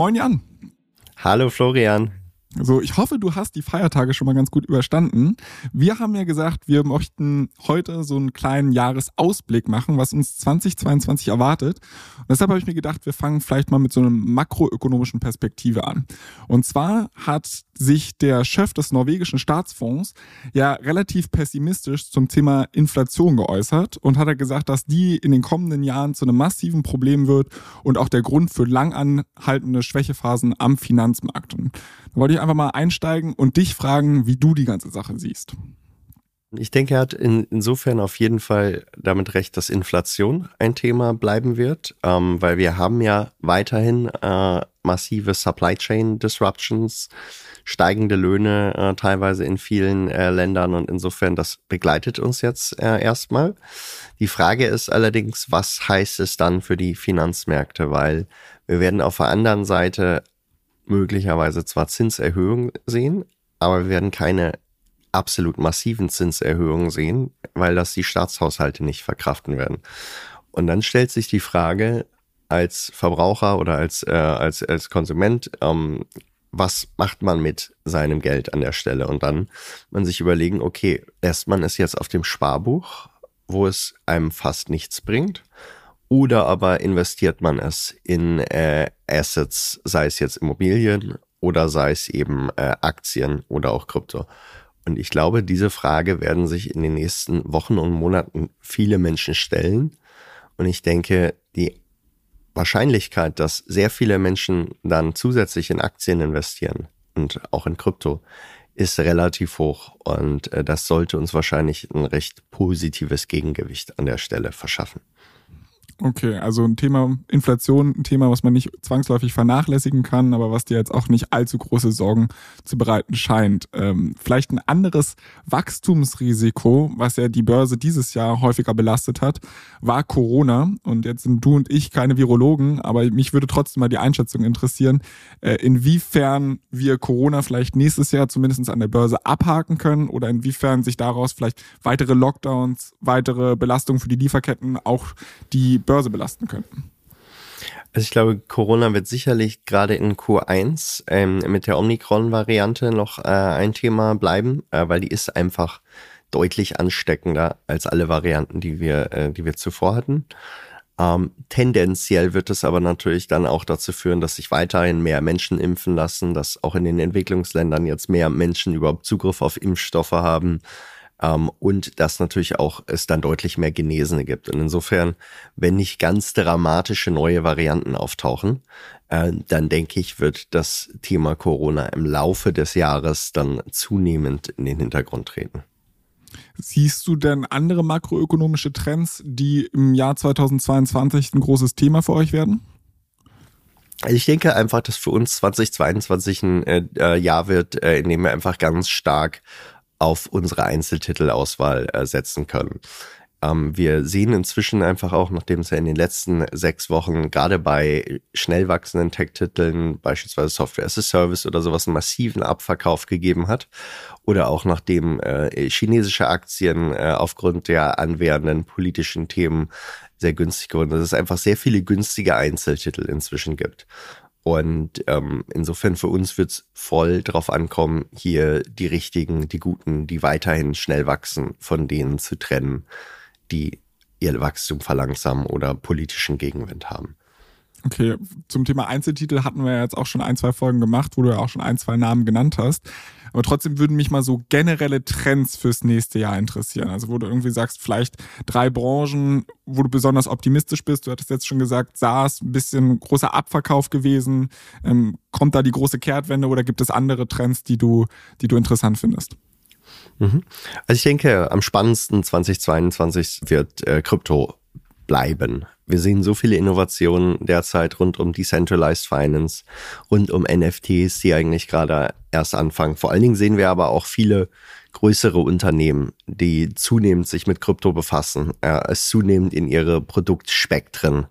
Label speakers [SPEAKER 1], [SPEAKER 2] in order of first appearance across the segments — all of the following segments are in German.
[SPEAKER 1] Moin Jan.
[SPEAKER 2] Hallo Florian.
[SPEAKER 1] So, ich hoffe, du hast die Feiertage schon mal ganz gut überstanden. Wir haben ja gesagt, wir möchten heute so einen kleinen Jahresausblick machen, was uns 2022 erwartet. Und deshalb habe ich mir gedacht, wir fangen vielleicht mal mit so einer makroökonomischen Perspektive an. Und zwar hat sich der Chef des norwegischen Staatsfonds ja relativ pessimistisch zum Thema Inflation geäußert und hat er gesagt, dass die in den kommenden Jahren zu einem massiven Problem wird und auch der Grund für lang anhaltende Schwächephasen am Finanzmarkt. Und da wollte ich einfach mal einsteigen und dich fragen, wie du die ganze Sache siehst.
[SPEAKER 2] Ich denke, er hat in, insofern auf jeden Fall damit recht, dass Inflation ein Thema bleiben wird, ähm, weil wir haben ja weiterhin äh, massive Supply Chain Disruptions, steigende Löhne äh, teilweise in vielen äh, Ländern und insofern das begleitet uns jetzt äh, erstmal. Die Frage ist allerdings, was heißt es dann für die Finanzmärkte, weil wir werden auf der anderen Seite möglicherweise zwar Zinserhöhungen sehen, aber wir werden keine absolut massiven Zinserhöhungen sehen, weil das die Staatshaushalte nicht verkraften werden. Und dann stellt sich die Frage als Verbraucher oder als, äh, als, als Konsument, ähm, was macht man mit seinem Geld an der Stelle? Und dann man sich überlegen, okay, lässt man es jetzt auf dem Sparbuch, wo es einem fast nichts bringt? Oder aber investiert man es in äh, Assets, sei es jetzt Immobilien oder sei es eben äh, Aktien oder auch Krypto. Und ich glaube, diese Frage werden sich in den nächsten Wochen und Monaten viele Menschen stellen. Und ich denke, die Wahrscheinlichkeit, dass sehr viele Menschen dann zusätzlich in Aktien investieren und auch in Krypto, ist relativ hoch. Und äh, das sollte uns wahrscheinlich ein recht positives Gegengewicht an der Stelle verschaffen.
[SPEAKER 1] Okay, also ein Thema Inflation, ein Thema, was man nicht zwangsläufig vernachlässigen kann, aber was dir jetzt auch nicht allzu große Sorgen zu bereiten scheint. Ähm, vielleicht ein anderes Wachstumsrisiko, was ja die Börse dieses Jahr häufiger belastet hat, war Corona. Und jetzt sind du und ich keine Virologen, aber mich würde trotzdem mal die Einschätzung interessieren, äh, inwiefern wir Corona vielleicht nächstes Jahr zumindest an der Börse abhaken können oder inwiefern sich daraus vielleicht weitere Lockdowns, weitere Belastungen für die Lieferketten, auch die Börse belasten könnten?
[SPEAKER 2] Also ich glaube, Corona wird sicherlich gerade in Q1 ähm, mit der Omikron-Variante noch äh, ein Thema bleiben, äh, weil die ist einfach deutlich ansteckender als alle Varianten, die wir, äh, die wir zuvor hatten. Ähm, tendenziell wird es aber natürlich dann auch dazu führen, dass sich weiterhin mehr Menschen impfen lassen, dass auch in den Entwicklungsländern jetzt mehr Menschen überhaupt Zugriff auf Impfstoffe haben ähm, und dass natürlich auch es dann deutlich mehr Genesene gibt. Und insofern, wenn nicht ganz dramatische neue Varianten auftauchen, äh, dann denke ich, wird das Thema Corona im Laufe des Jahres dann zunehmend in den Hintergrund treten.
[SPEAKER 1] Siehst du denn andere makroökonomische Trends, die im Jahr 2022 ein großes Thema für euch werden?
[SPEAKER 2] Ich denke einfach, dass für uns 2022 ein äh, äh, Jahr wird, äh, in dem wir einfach ganz stark auf unsere Einzeltitelauswahl äh, setzen können. Ähm, wir sehen inzwischen einfach auch, nachdem es ja in den letzten sechs Wochen gerade bei schnell wachsenden Tech-Titeln, beispielsweise Software as a Service oder sowas, einen massiven Abverkauf gegeben hat. Oder auch nachdem äh, chinesische Aktien äh, aufgrund der anwährenden politischen Themen sehr günstig geworden sind, dass es einfach sehr viele günstige Einzeltitel inzwischen gibt. Und ähm, insofern für uns wird es voll drauf ankommen, hier die richtigen, die guten, die weiterhin schnell wachsen, von denen zu trennen, die ihr Wachstum verlangsamen oder politischen Gegenwind haben.
[SPEAKER 1] Okay, zum Thema Einzeltitel hatten wir ja jetzt auch schon ein, zwei Folgen gemacht, wo du ja auch schon ein, zwei Namen genannt hast. Aber trotzdem würden mich mal so generelle Trends fürs nächste Jahr interessieren. Also wo du irgendwie sagst, vielleicht drei Branchen, wo du besonders optimistisch bist. Du hattest jetzt schon gesagt, SaaS, ein bisschen großer Abverkauf gewesen. Ähm, kommt da die große Kehrtwende oder gibt es andere Trends, die du, die du interessant findest?
[SPEAKER 2] Mhm. Also ich denke, am spannendsten 2022 wird äh, Krypto bleiben. Wir sehen so viele Innovationen derzeit rund um Decentralized Finance, rund um NFTs, die eigentlich gerade erst anfangen. Vor allen Dingen sehen wir aber auch viele größere Unternehmen, die zunehmend sich mit Krypto befassen, äh, es zunehmend in ihre Produktspektren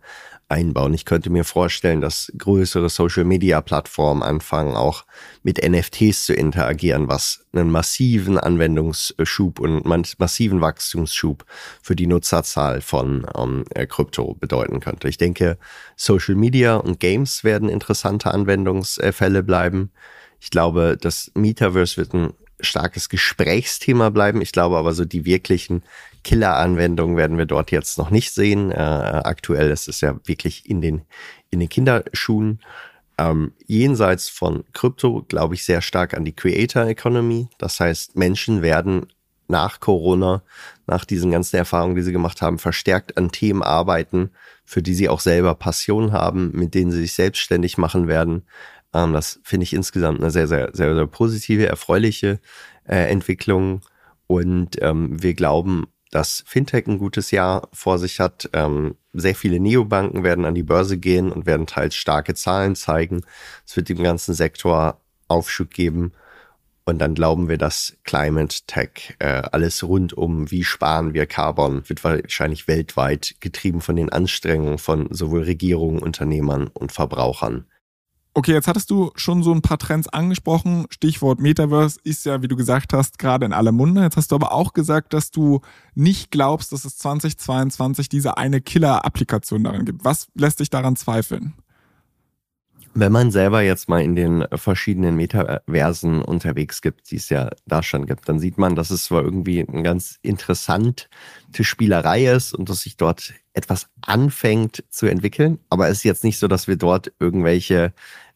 [SPEAKER 2] einbauen. Ich könnte mir vorstellen, dass größere Social-Media-Plattformen anfangen, auch mit NFTs zu interagieren, was einen massiven Anwendungsschub und massiven Wachstumsschub für die Nutzerzahl von ähm, äh, Krypto bedeuten könnte. Ich denke, Social Media und Games werden interessante Anwendungsfälle bleiben. Ich glaube, das Metaverse wird ein starkes Gesprächsthema bleiben. Ich glaube aber so die wirklichen Killer-Anwendungen werden wir dort jetzt noch nicht sehen. Äh, aktuell ist es ja wirklich in den, in den Kinderschuhen. Ähm, jenseits von Krypto glaube ich sehr stark an die Creator Economy. Das heißt, Menschen werden nach Corona, nach diesen ganzen Erfahrungen, die sie gemacht haben, verstärkt an Themen arbeiten, für die sie auch selber Passion haben, mit denen sie sich selbstständig machen werden. Ähm, das finde ich insgesamt eine sehr, sehr, sehr, sehr positive, erfreuliche äh, Entwicklung. Und ähm, wir glauben dass Fintech ein gutes Jahr vor sich hat. Ähm, sehr viele Neobanken werden an die Börse gehen und werden teils starke Zahlen zeigen. Es wird dem ganzen Sektor Aufschub geben. Und dann glauben wir, dass Climate Tech, äh, alles rund um, wie sparen wir Carbon, wird wahrscheinlich weltweit getrieben von den Anstrengungen von sowohl Regierungen, Unternehmern und Verbrauchern
[SPEAKER 1] Okay, jetzt hattest du schon so ein paar Trends angesprochen. Stichwort Metaverse ist ja, wie du gesagt hast, gerade in aller Munde. Jetzt hast du aber auch gesagt, dass du nicht glaubst, dass es 2022 diese eine Killer-Applikation darin gibt. Was lässt dich daran zweifeln?
[SPEAKER 2] Wenn man selber jetzt mal in den verschiedenen Metaversen unterwegs gibt, die es ja da schon gibt, dann sieht man, dass es zwar irgendwie eine ganz interessante Spielerei ist und dass sich dort etwas anfängt zu entwickeln, aber es ist jetzt nicht so, dass wir dort irgendwelche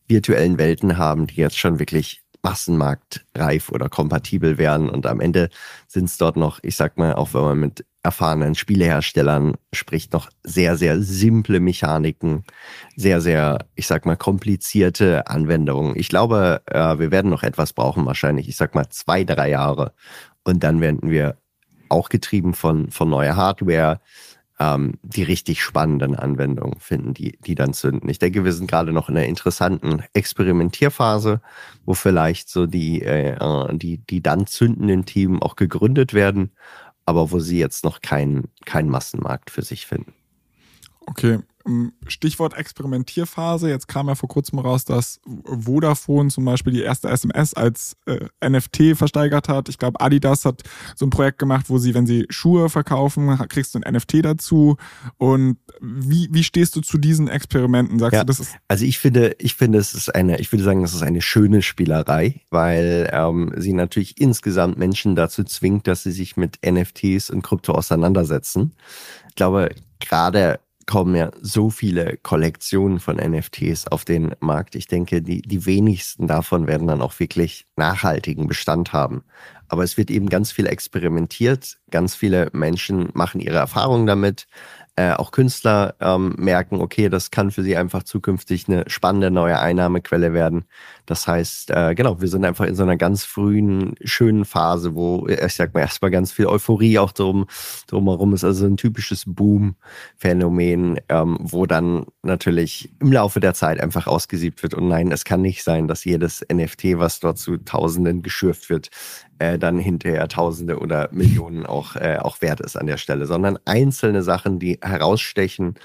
[SPEAKER 2] virtuellen Welten haben, die jetzt schon wirklich massenmarktreif oder kompatibel wären. Und am Ende sind es dort noch, ich sag mal, auch wenn man mit erfahrenen Spieleherstellern spricht, noch sehr, sehr simple Mechaniken, sehr, sehr, ich sag mal, komplizierte Anwendungen. Ich glaube, äh, wir werden noch etwas brauchen, wahrscheinlich, ich sag mal, zwei, drei Jahre. Und dann werden wir auch getrieben von, von neuer Hardware, ähm, die richtig spannenden Anwendungen finden, die, die dann zünden. Ich denke, wir sind gerade noch in einer interessanten Experimentierphase, wo vielleicht so die, äh, äh die, die dann zündenden Teams auch gegründet werden, aber wo sie jetzt noch keinen kein Massenmarkt für sich finden.
[SPEAKER 1] Okay, Stichwort Experimentierphase. Jetzt kam ja vor kurzem raus, dass Vodafone zum Beispiel die erste SMS als äh, NFT versteigert hat. Ich glaube, Adidas hat so ein Projekt gemacht, wo sie, wenn sie Schuhe verkaufen, kriegst du ein NFT dazu. Und wie, wie stehst du zu diesen Experimenten? Sagst
[SPEAKER 2] ja,
[SPEAKER 1] du, das ist.
[SPEAKER 2] Also ich finde, ich finde, es ist eine, ich würde sagen, es ist eine schöne Spielerei, weil ähm, sie natürlich insgesamt Menschen dazu zwingt, dass sie sich mit NFTs und Krypto auseinandersetzen. Ich glaube, gerade kommen ja so viele Kollektionen von NFTs auf den Markt. Ich denke, die, die wenigsten davon werden dann auch wirklich nachhaltigen Bestand haben. Aber es wird eben ganz viel experimentiert. Ganz viele Menschen machen ihre Erfahrungen damit äh, auch Künstler ähm, merken, okay, das kann für sie einfach zukünftig eine spannende neue Einnahmequelle werden. Das heißt, äh, genau, wir sind einfach in so einer ganz frühen, schönen Phase, wo, äh, ich sag mal, erstmal ganz viel Euphorie auch drum, drumherum ist, also ein typisches Boom-Phänomen, ähm, wo dann natürlich im Laufe der Zeit einfach ausgesiebt wird. Und nein, es kann nicht sein, dass jedes NFT, was dort zu Tausenden geschürft wird, äh, dann hinterher Tausende oder Millionen auch, äh, auch wert ist an der Stelle, sondern einzelne Sachen, die herausstechen,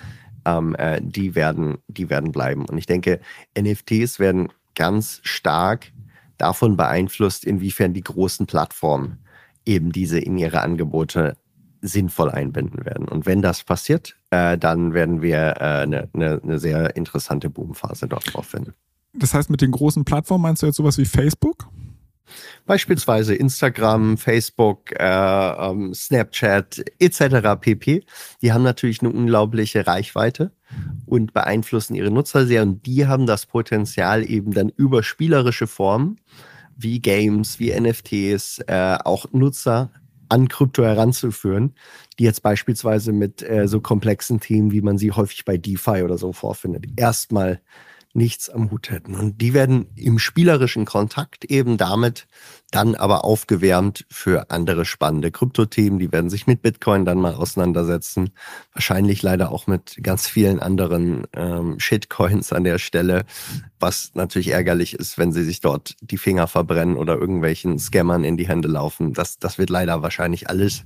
[SPEAKER 2] ähm, äh, die, werden, die werden bleiben. Und ich denke, NFTs werden ganz stark davon beeinflusst, inwiefern die großen Plattformen eben diese in ihre Angebote sinnvoll einbinden werden. Und wenn das passiert, äh, dann werden wir eine äh, ne, ne sehr interessante Boomphase dort drauf finden.
[SPEAKER 1] Das heißt, mit den großen Plattformen meinst du jetzt sowas wie Facebook?
[SPEAKER 2] Beispielsweise Instagram, Facebook, äh, ähm, Snapchat etc. pp. Die haben natürlich eine unglaubliche Reichweite und beeinflussen ihre Nutzer sehr. Und die haben das Potenzial eben dann über spielerische Formen wie Games, wie NFTs, äh, auch Nutzer an Krypto heranzuführen, die jetzt beispielsweise mit äh, so komplexen Themen, wie man sie häufig bei DeFi oder so vorfindet, erstmal nichts am Hut hätten. Und die werden im spielerischen Kontakt eben damit dann aber aufgewärmt für andere spannende Kryptothemen. Die werden sich mit Bitcoin dann mal auseinandersetzen. Wahrscheinlich leider auch mit ganz vielen anderen ähm, Shitcoins an der Stelle, was natürlich ärgerlich ist, wenn sie sich dort die Finger verbrennen oder irgendwelchen Scammern in die Hände laufen. Das, das wird leider wahrscheinlich alles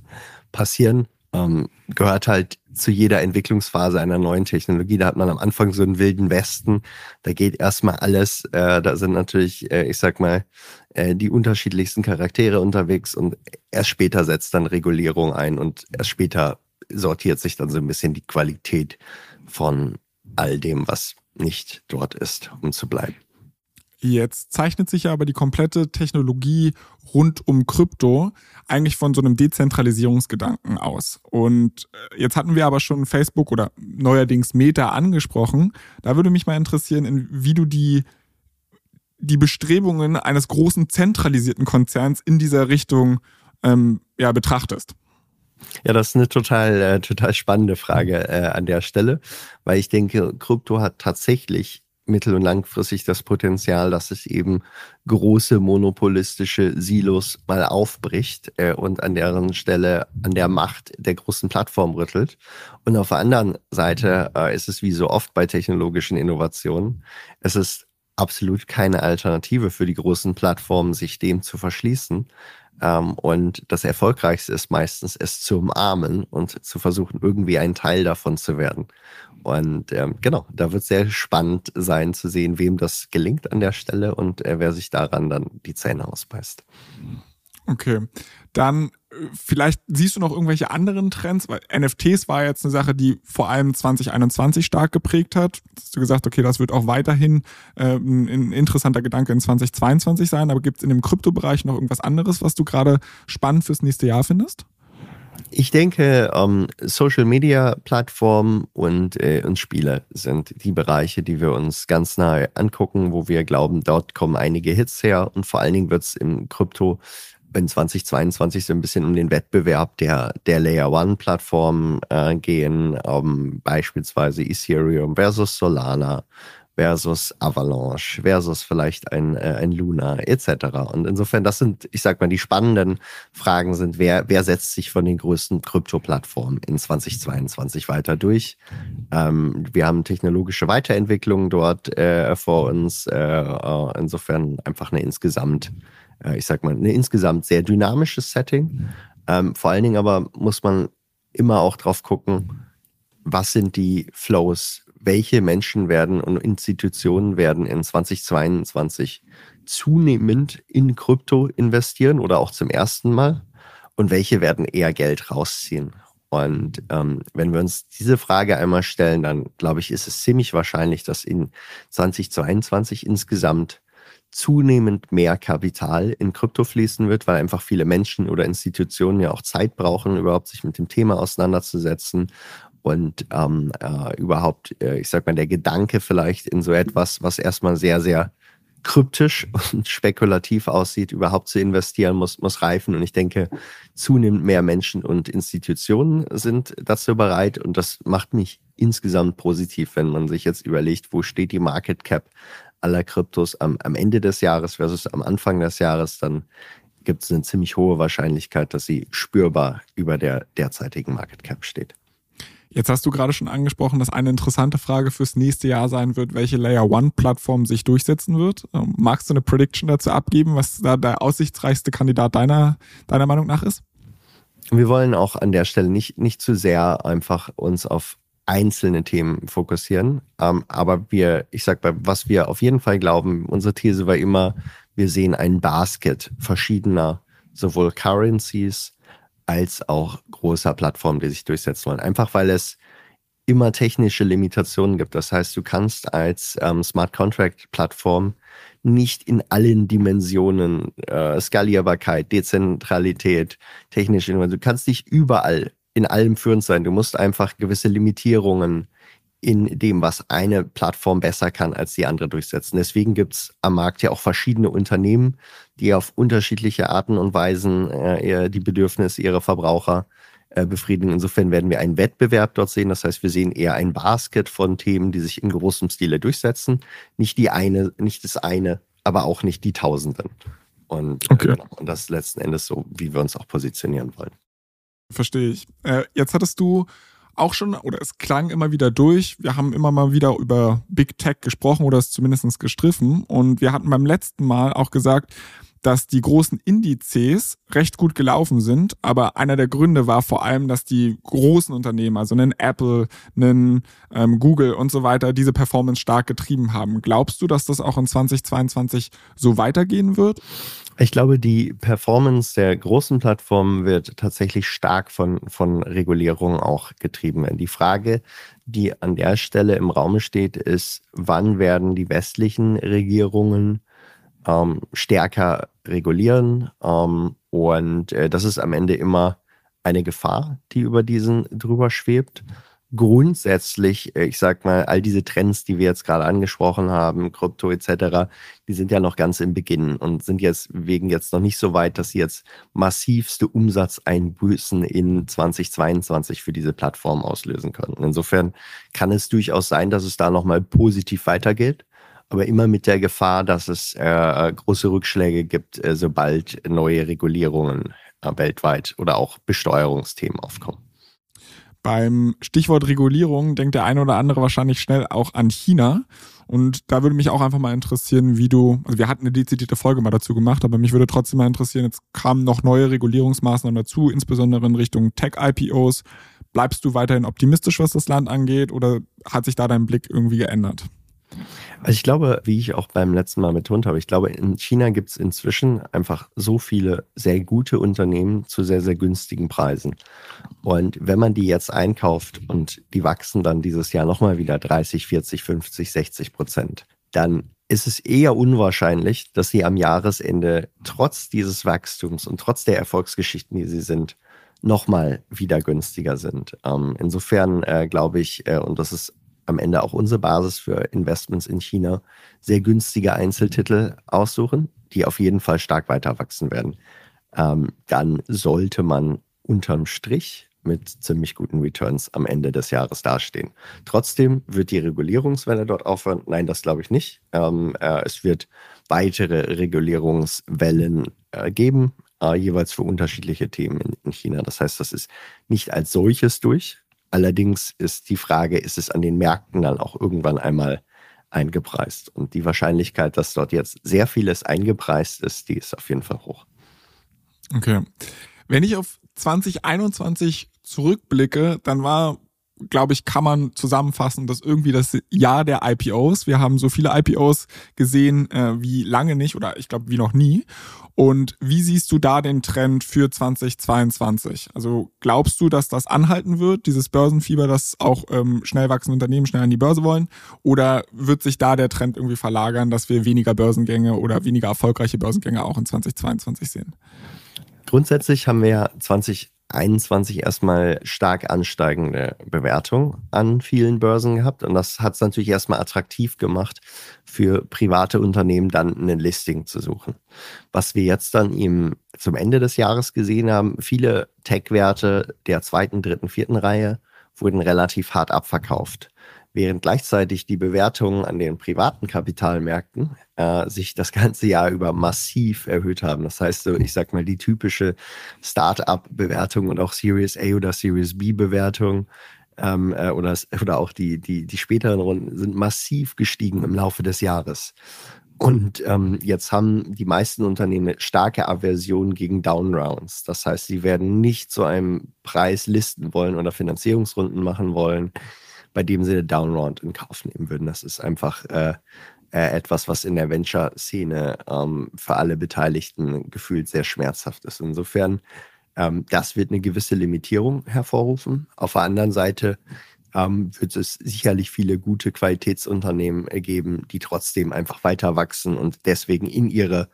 [SPEAKER 2] passieren ähm, gehört halt zu jeder Entwicklungsphase einer neuen Technologie. Da hat man am Anfang so einen wilden Westen. Da geht erstmal alles. Äh, da sind natürlich, äh, ich sag mal, äh, die unterschiedlichsten Charaktere unterwegs und erst später setzt dann Regulierung ein und erst später sortiert sich dann so ein bisschen die Qualität von all dem, was nicht dort ist, um zu bleiben.
[SPEAKER 1] Jetzt zeichnet sich ja aber die komplette Technologie rund um Krypto eigentlich von so einem Dezentralisierungsgedanken aus. Und äh, jetzt hatten wir aber schon Facebook oder neuerdings Meta angesprochen. Da würde mich mal interessieren, wie du die, die Bestrebungen eines großen zentralisierten Konzerns in dieser Richtung ähm, ja, betrachtest.
[SPEAKER 2] Ja, das ist eine total, äh, total spannende Frage äh, an der Stelle, weil ich denke, Krypto hat tatsächlich mittel- und langfristig das Potenzial, dass es eben große monopolistische Silos mal aufbricht äh, und an deren Stelle an der Macht der großen Plattform rüttelt. Und auf der anderen Seite äh, ist es wie so oft bei technologischen Innovationen, es ist absolut keine Alternative für die großen Plattformen, sich dem zu verschließen. Ähm, und das Erfolgreichste ist meistens, es zu umarmen und zu versuchen, irgendwie ein Teil davon zu werden. Und ähm, genau, da wird sehr spannend sein zu sehen, wem das gelingt an der Stelle und äh, wer sich daran dann die Zähne ausbeißt.
[SPEAKER 1] Okay, dann vielleicht siehst du noch irgendwelche anderen Trends, weil NFTs war jetzt eine Sache, die vor allem 2021 stark geprägt hat. Hast du gesagt, okay, das wird auch weiterhin äh, ein interessanter Gedanke in 2022 sein, aber gibt es in dem Kryptobereich noch irgendwas anderes, was du gerade spannend fürs nächste Jahr findest?
[SPEAKER 2] Ich denke, ähm, Social Media Plattformen und, äh, und Spiele sind die Bereiche, die wir uns ganz nahe angucken, wo wir glauben, dort kommen einige Hits her und vor allen Dingen wird es im Krypto in 2022 so ein bisschen um den Wettbewerb der, der Layer One Plattformen äh, gehen, um, beispielsweise Ethereum versus Solana versus Avalanche versus vielleicht ein, äh, ein Luna etc. Und insofern, das sind, ich sag mal, die spannenden Fragen sind, wer, wer setzt sich von den größten Krypto-Plattformen in 2022 weiter durch? Ähm, wir haben technologische Weiterentwicklungen dort äh, vor uns. Äh, äh, insofern einfach eine insgesamt, ich sag mal, eine insgesamt sehr dynamisches Setting. Ähm, vor allen Dingen aber muss man immer auch drauf gucken, was sind die Flows welche Menschen werden und Institutionen werden in 2022 zunehmend in Krypto investieren oder auch zum ersten Mal und welche werden eher Geld rausziehen. Und ähm, wenn wir uns diese Frage einmal stellen, dann glaube ich, ist es ziemlich wahrscheinlich, dass in 2022 insgesamt zunehmend mehr Kapital in Krypto fließen wird, weil einfach viele Menschen oder Institutionen ja auch Zeit brauchen, überhaupt sich mit dem Thema auseinanderzusetzen und ähm, äh, überhaupt, äh, ich sag mal, der Gedanke vielleicht in so etwas, was erstmal sehr, sehr kryptisch und spekulativ aussieht, überhaupt zu investieren, muss, muss reifen. Und ich denke, zunehmend mehr Menschen und Institutionen sind dazu bereit. Und das macht mich insgesamt positiv, wenn man sich jetzt überlegt, wo steht die Market Cap aller Kryptos am, am Ende des Jahres versus am Anfang des Jahres, dann gibt es eine ziemlich hohe Wahrscheinlichkeit, dass sie spürbar über der derzeitigen Market Cap steht.
[SPEAKER 1] Jetzt hast du gerade schon angesprochen, dass eine interessante Frage fürs nächste Jahr sein wird, welche Layer One Plattform sich durchsetzen wird. Ähm, magst du eine Prediction dazu abgeben, was da der aussichtsreichste Kandidat deiner, deiner Meinung nach ist?
[SPEAKER 2] Wir wollen auch an der Stelle nicht, nicht zu sehr einfach uns auf einzelne Themen fokussieren. Ähm, aber wir, ich sag mal, was wir auf jeden Fall glauben, unsere These war immer, wir sehen ein Basket verschiedener sowohl Currencies als auch großer Plattformen, die sich durchsetzen wollen. Einfach weil es immer technische Limitationen gibt. Das heißt, du kannst als ähm, Smart Contract Plattform nicht in allen Dimensionen äh, Skalierbarkeit, Dezentralität, technische Innovation, du kannst nicht überall in allem führend sein. Du musst einfach gewisse Limitierungen in dem, was eine Plattform besser kann als die andere durchsetzen. Deswegen gibt es am Markt ja auch verschiedene Unternehmen, die auf unterschiedliche Arten und Weisen äh, die Bedürfnisse ihrer Verbraucher äh, befriedigen. Insofern werden wir einen Wettbewerb dort sehen. Das heißt, wir sehen eher ein Basket von Themen, die sich in großem Stile durchsetzen. Nicht die eine, nicht das eine, aber auch nicht die Tausenden. Und,
[SPEAKER 1] äh, okay.
[SPEAKER 2] äh, genau. und das ist letzten Endes so, wie wir uns auch positionieren wollen.
[SPEAKER 1] Verstehe ich. Äh, jetzt hattest du auch schon, oder es klang immer wieder durch, wir haben immer mal wieder über Big Tech gesprochen oder es zumindest gestriffen. Und wir hatten beim letzten Mal auch gesagt, dass die großen Indizes recht gut gelaufen sind, aber einer der Gründe war vor allem, dass die großen Unternehmen, also einen Apple, einen ähm, Google und so weiter, diese Performance stark getrieben haben. Glaubst du, dass das auch in 2022 so weitergehen wird?
[SPEAKER 2] Ich glaube, die Performance der großen Plattformen wird tatsächlich stark von, von Regulierung auch getrieben. Die Frage, die an der Stelle im Raum steht, ist, wann werden die westlichen Regierungen ähm, stärker regulieren. Ähm, und äh, das ist am Ende immer eine Gefahr, die über diesen drüber schwebt. Grundsätzlich, äh, ich sag mal, all diese Trends, die wir jetzt gerade angesprochen haben, Krypto etc., die sind ja noch ganz im Beginn und sind jetzt wegen jetzt noch nicht so weit, dass sie jetzt massivste Umsatzeinbüßen in 2022 für diese Plattform auslösen können. Insofern kann es durchaus sein, dass es da nochmal positiv weitergeht aber immer mit der Gefahr, dass es äh, große Rückschläge gibt, äh, sobald neue Regulierungen äh, weltweit oder auch Besteuerungsthemen aufkommen.
[SPEAKER 1] Beim Stichwort Regulierung denkt der eine oder andere wahrscheinlich schnell auch an China. Und da würde mich auch einfach mal interessieren, wie du, also wir hatten eine dezidierte Folge mal dazu gemacht, aber mich würde trotzdem mal interessieren, jetzt kamen noch neue Regulierungsmaßnahmen dazu, insbesondere in Richtung Tech-IPOs. Bleibst du weiterhin optimistisch, was das Land angeht, oder hat sich da dein Blick irgendwie geändert?
[SPEAKER 2] Also ich glaube, wie ich auch beim letzten Mal betont habe, ich glaube, in China gibt es inzwischen einfach so viele sehr gute Unternehmen zu sehr, sehr günstigen Preisen. Und wenn man die jetzt einkauft und die wachsen dann dieses Jahr nochmal wieder 30, 40, 50, 60 Prozent, dann ist es eher unwahrscheinlich, dass sie am Jahresende trotz dieses Wachstums und trotz der Erfolgsgeschichten, die sie sind, nochmal wieder günstiger sind. Ähm, insofern äh, glaube ich, äh, und das ist am Ende auch unsere Basis für Investments in China, sehr günstige Einzeltitel aussuchen, die auf jeden Fall stark weiter wachsen werden. Ähm, dann sollte man unterm Strich mit ziemlich guten Returns am Ende des Jahres dastehen. Trotzdem wird die Regulierungswelle dort aufhören. Nein, das glaube ich nicht. Ähm, äh, es wird weitere Regulierungswellen äh, geben, äh, jeweils für unterschiedliche Themen in, in China. Das heißt, das ist nicht als solches durch, Allerdings ist die Frage, ist es an den Märkten dann auch irgendwann einmal eingepreist? Und die Wahrscheinlichkeit, dass dort jetzt sehr vieles eingepreist ist, die ist auf jeden Fall hoch.
[SPEAKER 1] Okay. Wenn ich auf 2021 zurückblicke, dann war glaube ich, kann man zusammenfassen, dass irgendwie das Jahr der IPOs, wir haben so viele IPOs gesehen äh, wie lange nicht oder ich glaube wie noch nie. Und wie siehst du da den Trend für 2022? Also glaubst du, dass das anhalten wird, dieses Börsenfieber, dass auch ähm, schnell wachsende Unternehmen schnell an die Börse wollen? Oder wird sich da der Trend irgendwie verlagern, dass wir weniger Börsengänge oder weniger erfolgreiche Börsengänge auch in 2022 sehen?
[SPEAKER 2] Grundsätzlich haben wir ja 20 21 erstmal stark ansteigende Bewertung an vielen Börsen gehabt. Und das hat es natürlich erstmal attraktiv gemacht, für private Unternehmen dann ein Listing zu suchen. Was wir jetzt dann im, zum Ende des Jahres gesehen haben, viele Tech-Werte der zweiten, dritten, vierten Reihe wurden relativ hart abverkauft während gleichzeitig die Bewertungen an den privaten Kapitalmärkten äh, sich das ganze Jahr über massiv erhöht haben. Das heißt, so, ich sag mal, die typische Start-up-Bewertung und auch Series A oder Series B-Bewertung ähm, äh, oder, oder auch die, die, die späteren Runden sind massiv gestiegen im Laufe des Jahres. Und ähm, jetzt haben die meisten Unternehmen starke Aversion gegen Downrounds. Das heißt, sie werden nicht zu einem Preis listen wollen oder Finanzierungsrunden machen wollen, bei dem sie eine Downround in Kauf nehmen würden. Das ist einfach äh, äh, etwas, was in der Venture-Szene ähm, für alle Beteiligten gefühlt sehr schmerzhaft ist. Insofern, ähm, das wird eine gewisse Limitierung hervorrufen. Auf der anderen Seite ähm, wird es sicherlich viele gute Qualitätsunternehmen geben, die trotzdem einfach weiter wachsen und deswegen in ihre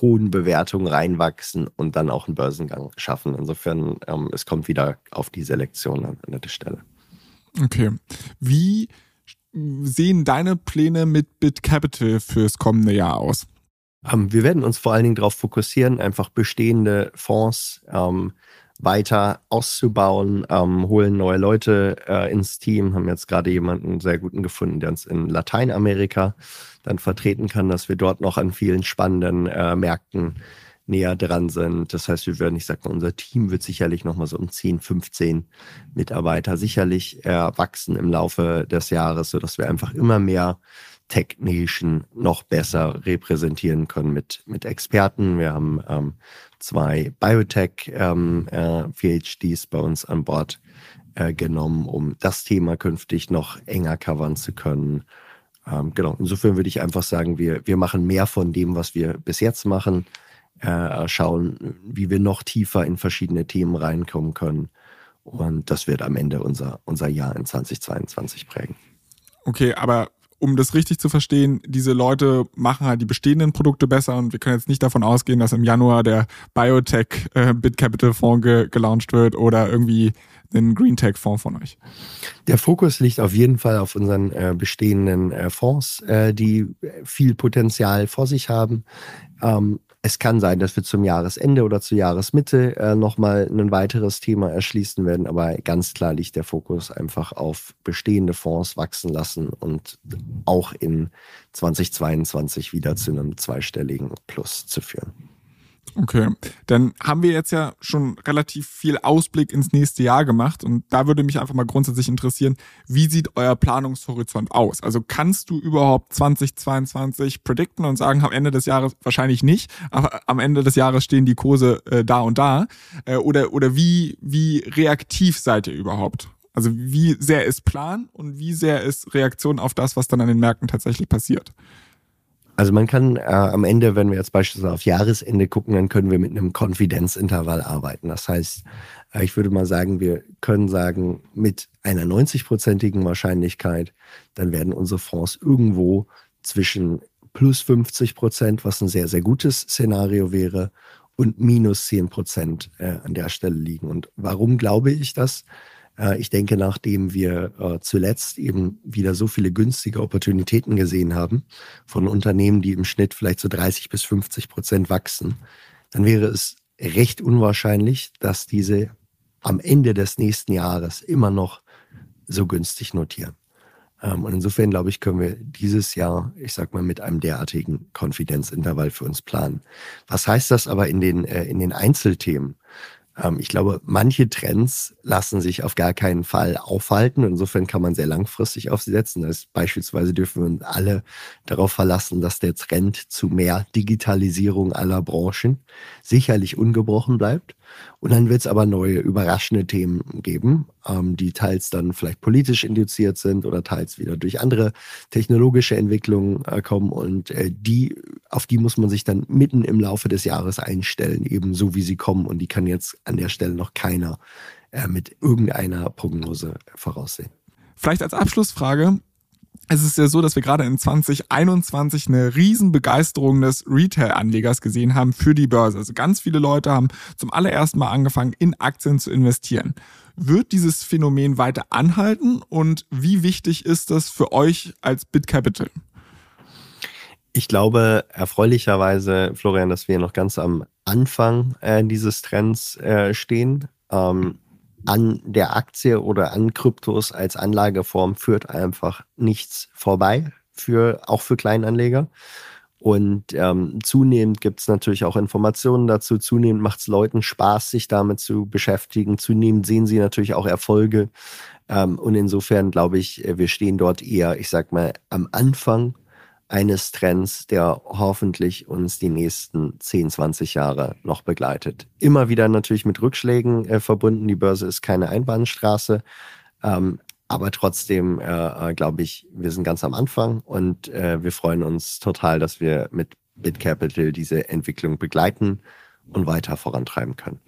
[SPEAKER 2] hohen Bewertungen reinwachsen und dann auch einen Börsengang schaffen. Insofern, ähm, es kommt wieder auf die Selektion an, an der Stelle.
[SPEAKER 1] Okay. Wie sehen deine Pläne mit BitCapital fürs kommende Jahr aus?
[SPEAKER 2] Ähm, wir werden uns vor allen Dingen darauf fokussieren, einfach bestehende Fonds ähm, weiter auszubauen, ähm, holen neue Leute äh, ins Team, haben jetzt gerade jemanden sehr guten gefunden, der uns in Lateinamerika dann vertreten kann, dass wir dort noch an vielen spannenden äh, Märkten näher dran sind. Das heißt, wir werden, ich sag mal, unser Team wird sicherlich nochmal so um 10, 15 Mitarbeiter sicherlich äh, wachsen im Laufe des Jahres, sodass wir einfach immer mehr Tech Nation noch besser repräsentieren können mit, mit Experten. Wir haben ähm, zwei Biotech ähm, äh, PhDs bei uns an Bord äh, genommen, um das Thema künftig noch enger covern zu können. Ähm, genau, insofern würde ich einfach sagen, wir, wir machen mehr von dem, was wir bis jetzt machen, äh, schauen, wie wir noch tiefer in verschiedene Themen reinkommen können. Und das wird am Ende unser, unser Jahr in 2022 prägen.
[SPEAKER 1] Okay, aber um das richtig zu verstehen, diese Leute machen halt die bestehenden Produkte besser und wir können jetzt nicht davon ausgehen, dass im Januar der Biotech äh, BitCapital Fonds ge gelauncht wird oder irgendwie ein Green Tech Fonds von euch.
[SPEAKER 2] Der Fokus liegt auf jeden Fall auf unseren äh, bestehenden äh, Fonds, äh, die viel Potenzial vor sich haben. Ähm, es kann sein, dass wir zum Jahresende oder zur Jahresmitte äh, nochmal ein weiteres Thema erschließen werden, aber ganz klar liegt der Fokus einfach auf bestehende Fonds wachsen lassen und auch in 2022 wieder zu einem zweistelligen Plus zu führen.
[SPEAKER 1] Okay, dann haben wir jetzt ja schon relativ viel Ausblick ins nächste Jahr gemacht und da würde mich einfach mal grundsätzlich interessieren, wie sieht euer Planungshorizont aus? Also kannst du überhaupt 2022 predikten und sagen, am Ende des Jahres wahrscheinlich nicht, aber am Ende des Jahres stehen die Kurse äh, da und da? Äh, oder oder wie, wie reaktiv seid ihr überhaupt? Also wie sehr ist Plan und wie sehr ist Reaktion auf das, was dann an den Märkten tatsächlich passiert?
[SPEAKER 2] Also man kann äh, am Ende, wenn wir jetzt beispielsweise auf Jahresende gucken, dann können wir mit einem Konfidenzintervall arbeiten. Das heißt, äh, ich würde mal sagen, wir können sagen, mit einer 90-prozentigen Wahrscheinlichkeit, dann werden unsere Fonds irgendwo zwischen plus 50 Prozent, was ein sehr, sehr gutes Szenario wäre, und minus 10 Prozent äh, an der Stelle liegen. Und warum glaube ich das? Äh, ich denke, nachdem wir äh, zuletzt eben wieder so viele günstige Opportunitäten gesehen haben von Unternehmen, die im Schnitt vielleicht so 30 bis 50 Prozent wachsen, dann wäre es recht unwahrscheinlich, dass diese am Ende des nächsten Jahres immer noch so günstig notieren. Ähm, und insofern, glaube ich, können wir dieses Jahr, ich sag mal, mit einem derartigen Konfidenzintervall für uns planen. Was heißt das aber in den, äh, in den Einzelthemen? Ähm, ich glaube, manche Trends lassen sich auf gar keinen Fall aufhalten. Insofern kann man sehr langfristig auf sie setzen. Das beispielsweise dürfen wir uns alle darauf verlassen, dass der Trend zu mehr Digitalisierung aller Branchen sicherlich ungebrochen bleibt. Und dann wird es aber neue überraschende Themen geben, ähm, die teils dann vielleicht politisch induziert sind oder teils wieder durch andere technologische Entwicklungen äh, kommen. Und äh, die, auf die muss man sich dann mitten im Laufe des Jahres einstellen, eben so wie sie kommen. Und die kann jetzt an der Stelle noch keiner äh, mit irgendeiner Prognose voraussehen.
[SPEAKER 1] Vielleicht als Abschlussfrage, es ist ja so, dass wir gerade in 2021 eine Riesenbegeisterung des Retail-Anlegers gesehen haben für die Börse. Also ganz viele Leute haben zum allerersten Mal angefangen, in Aktien zu investieren. Wird dieses Phänomen weiter anhalten und wie wichtig ist das für euch als BitCapital?
[SPEAKER 2] Ich glaube erfreulicherweise, Florian, dass wir noch ganz am Anfang äh, dieses Trends äh, stehen. Ähm, an der Aktie oder an Kryptos als Anlageform führt einfach nichts vorbei, für, auch für Kleinanleger. Und ähm, zunehmend gibt es natürlich auch Informationen dazu. Zunehmend macht es Leuten Spaß, sich damit zu beschäftigen. Zunehmend sehen sie natürlich auch Erfolge. Ähm, und insofern glaube ich, äh, wir stehen dort eher, ich sag mal, am Anfang eines Trends, der hoffentlich uns die nächsten 10, 20 Jahre noch begleitet. Immer wieder natürlich mit Rückschlägen äh, verbunden. Die Börse ist keine Einbahnstraße. Ähm, aber trotzdem äh, äh, glaube ich, wir sind ganz am Anfang und äh, wir freuen uns total, dass wir mit BitCapital diese Entwicklung begleiten und weiter vorantreiben können.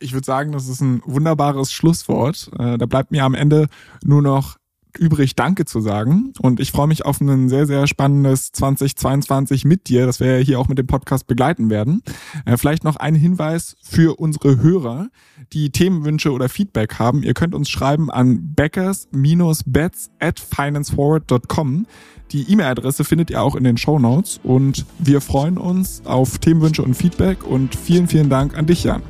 [SPEAKER 1] Ich würde sagen, das ist ein wunderbares Schlusswort. Äh, da bleibt mir am Ende nur noch übrig, Danke zu sagen. Und ich freue mich auf ein sehr, sehr spannendes 2022 mit dir, das wir hier auch mit dem Podcast begleiten werden. Äh, vielleicht noch ein Hinweis für unsere Hörer, die Themenwünsche oder Feedback haben. Ihr könnt uns schreiben an backers-bets at financeforward.com. Die E-Mail-Adresse findet ihr auch in den Show Notes und wir freuen uns auf Themenwünsche und Feedback und vielen, vielen Dank an dich, Jan.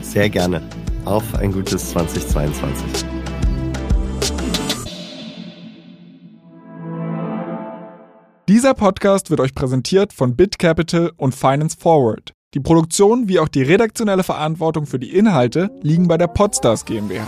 [SPEAKER 2] Sehr gerne. Auf ein gutes 2022.
[SPEAKER 1] Dieser Podcast wird euch präsentiert von BitCapital und Finance Forward. Die Produktion wie auch die redaktionelle Verantwortung für die Inhalte liegen bei der Podstars GmbH.